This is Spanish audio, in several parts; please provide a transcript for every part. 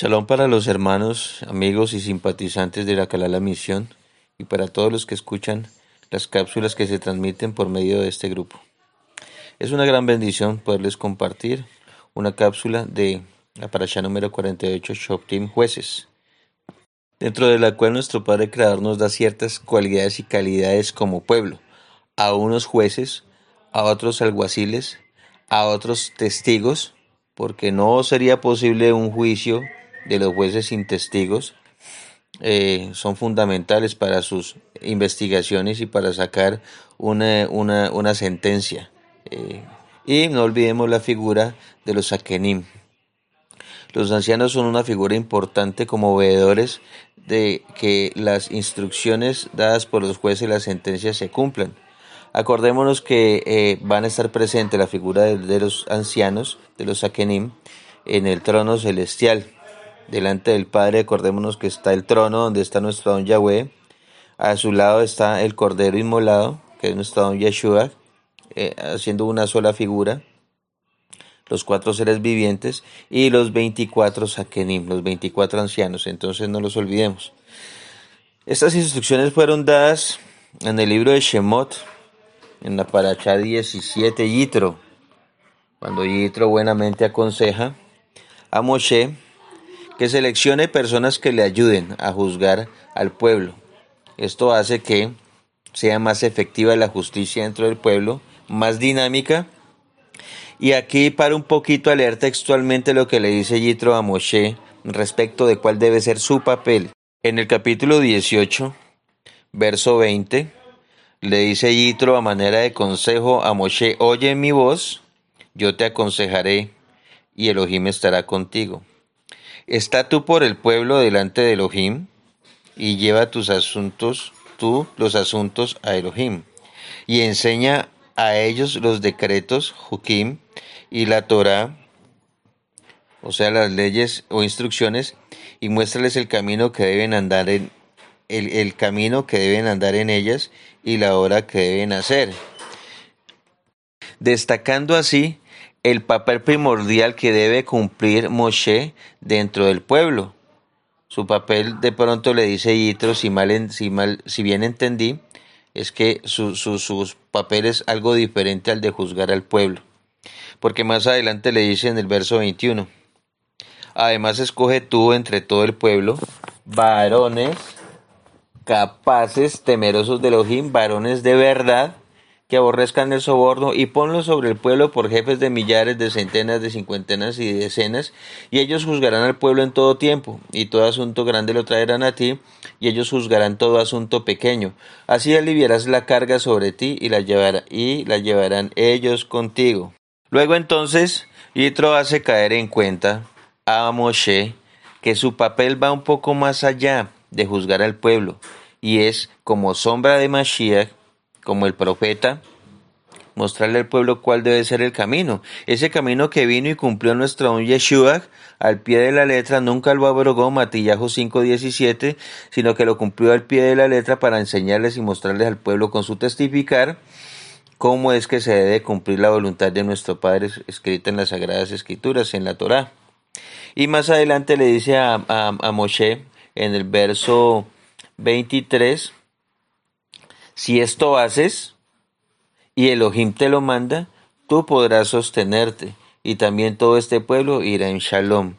Shalom para los hermanos, amigos y simpatizantes de la Calala Misión y para todos los que escuchan las cápsulas que se transmiten por medio de este grupo. Es una gran bendición poderles compartir una cápsula de la parasha número 48 Shoptim Jueces, dentro de la cual nuestro Padre Creador nos da ciertas cualidades y calidades como pueblo, a unos jueces, a otros alguaciles, a otros testigos, porque no sería posible un juicio de los jueces sin testigos eh, son fundamentales para sus investigaciones y para sacar una, una, una sentencia. Eh, y no olvidemos la figura de los akenim. Los ancianos son una figura importante como veedores de que las instrucciones dadas por los jueces y las sentencias se cumplan. Acordémonos que eh, van a estar presentes la figura de, de, los ancianos, de los akenim, en el trono celestial delante del Padre, acordémonos que está el trono donde está nuestro don Yahweh, a su lado está el Cordero Inmolado, que es nuestro don Yeshua, eh, haciendo una sola figura, los cuatro seres vivientes y los 24 Sakenim, los 24 ancianos, entonces no los olvidemos. Estas instrucciones fueron dadas en el libro de Shemot, en la paracha 17, Yitro, cuando Yitro buenamente aconseja a Moshe que seleccione personas que le ayuden a juzgar al pueblo. Esto hace que sea más efectiva la justicia dentro del pueblo, más dinámica. Y aquí para un poquito a leer textualmente lo que le dice Yitro a Moshe respecto de cuál debe ser su papel. En el capítulo 18, verso 20, le dice Yitro a manera de consejo a Moshe, oye mi voz, yo te aconsejaré y Elohim estará contigo. Está tú por el pueblo delante de Elohim y lleva tus asuntos, tú los asuntos a Elohim y enseña a ellos los decretos, Jukim y la Torah, o sea, las leyes o instrucciones, y muéstrales el camino que deben andar en el, el camino que deben andar en ellas y la hora que deben hacer. Destacando así el papel primordial que debe cumplir Moshe dentro del pueblo. Su papel, de pronto le dice Yitro, si, mal, si, mal, si bien entendí, es que su, su, sus papeles algo diferente al de juzgar al pueblo. Porque más adelante le dice en el verso 21, además escoge tú entre todo el pueblo varones capaces, temerosos de Elohim, varones de verdad, que aborrezcan el soborno, y ponlo sobre el pueblo por jefes de millares, de centenas, de cincuentenas y de decenas, y ellos juzgarán al pueblo en todo tiempo, y todo asunto grande lo traerán a ti, y ellos juzgarán todo asunto pequeño. Así aliviarás la carga sobre ti, y la, y la llevarán ellos contigo. Luego entonces, Yitro hace caer en cuenta a Moshe que su papel va un poco más allá de juzgar al pueblo, y es como sombra de Mashiach, como el profeta, mostrarle al pueblo cuál debe ser el camino. Ese camino que vino y cumplió nuestro don Yeshua al pie de la letra, nunca lo abrogó Matillajo 5.17, sino que lo cumplió al pie de la letra para enseñarles y mostrarles al pueblo con su testificar cómo es que se debe cumplir la voluntad de nuestro Padre escrita en las Sagradas Escrituras, en la Torá. Y más adelante le dice a, a, a Moshe en el verso 23, si esto haces y Elohim te lo manda, tú podrás sostenerte y también todo este pueblo irá en shalom.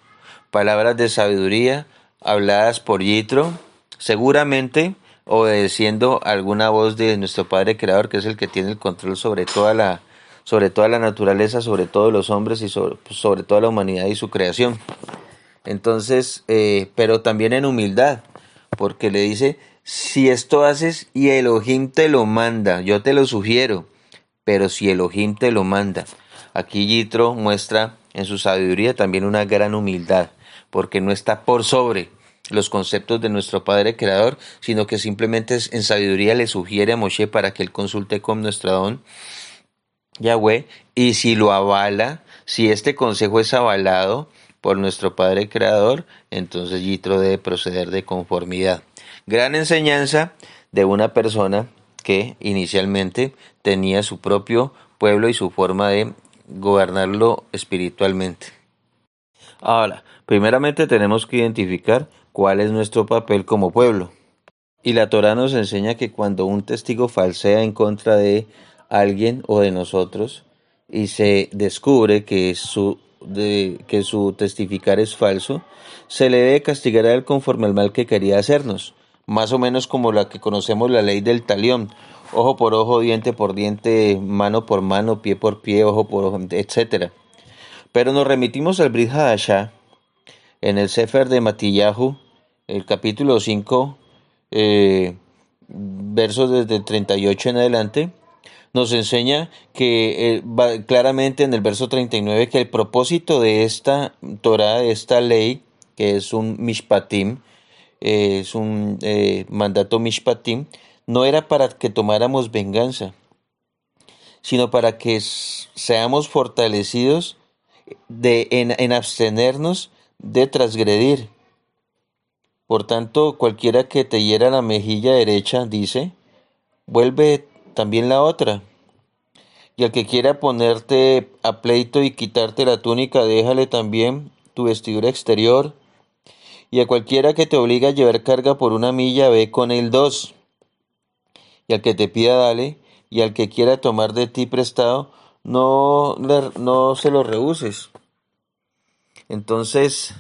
Palabras de sabiduría habladas por Yitro, seguramente obedeciendo alguna voz de nuestro Padre Creador, que es el que tiene el control sobre toda la, sobre toda la naturaleza, sobre todos los hombres y sobre, toda la humanidad y su creación. Entonces, eh, pero también en humildad, porque le dice, si esto haces y Elohim te lo manda, yo te lo sugiero, pero si Elohim te lo manda. Aquí Yitro muestra en su sabiduría también una gran humildad, porque no está por sobre los conceptos de nuestro Padre Creador, sino que simplemente en sabiduría le sugiere a Moshe para que él consulte con nuestro don Yahweh, y si lo avala, si este consejo es avalado por nuestro Padre Creador, entonces Yitro debe proceder de conformidad. Gran enseñanza de una persona que inicialmente tenía su propio pueblo y su forma de gobernarlo espiritualmente. Ahora, primeramente tenemos que identificar cuál es nuestro papel como pueblo. Y la Torah nos enseña que cuando un testigo falsea en contra de alguien o de nosotros y se descubre que su, que su testificar es falso, se le debe castigar a él conforme al mal que quería hacernos, más o menos como la que conocemos la ley del talión, ojo por ojo, diente por diente, mano por mano, pie por pie, ojo por ojo, etc. Pero nos remitimos al Brit Hadashah en el Sefer de Matillahu, el capítulo 5, eh, versos desde el 38 en adelante, nos enseña que eh, claramente en el verso 39 que el propósito de esta Torah, de esta ley, que es un mishpatim, eh, es un mandato mishpatim, no era para que tomáramos venganza, sino para que seamos fortalecidos de, en, abstenernos de transgredir. Por tanto, cualquiera que te hiera la mejilla derecha, dice, vuelve también la otra. Y al que quiera ponerte a pleito y quitarte la túnica, déjale también tu vestidura exterior. Y a cualquiera que te obliga a llevar carga por una milla, ve con él dos. Y al que te pida, dale. Y al que quiera tomar de ti prestado, no, no se lo rehuses. Entonces,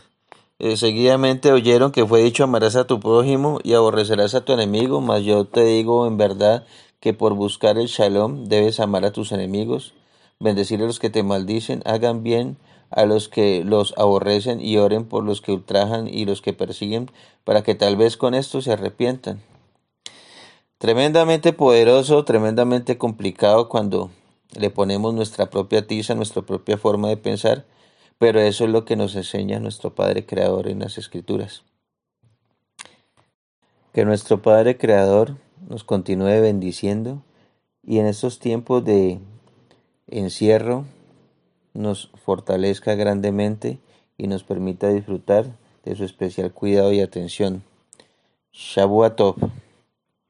eh, seguidamente oyeron que fue dicho amarás a tu prójimo y aborrecerás a tu enemigo, mas yo te digo en verdad que por buscar el shalom debes amar a tus enemigos, bendecir a los que te maldicen, hagan bien a los que los aborrecen y oren por los que ultrajan y los que persiguen, para que tal vez con esto se arrepientan. Tremendamente poderoso, tremendamente complicado cuando le ponemos nuestra propia tiza, nuestra propia forma de pensar, pero eso es lo que nos enseña nuestro Padre Creador en las Escrituras. Que nuestro Padre Creador nos continúe bendiciendo y en estos tiempos de encierro nos fortalezca grandemente y nos permita disfrutar de su especial cuidado y atención. Shabuatov.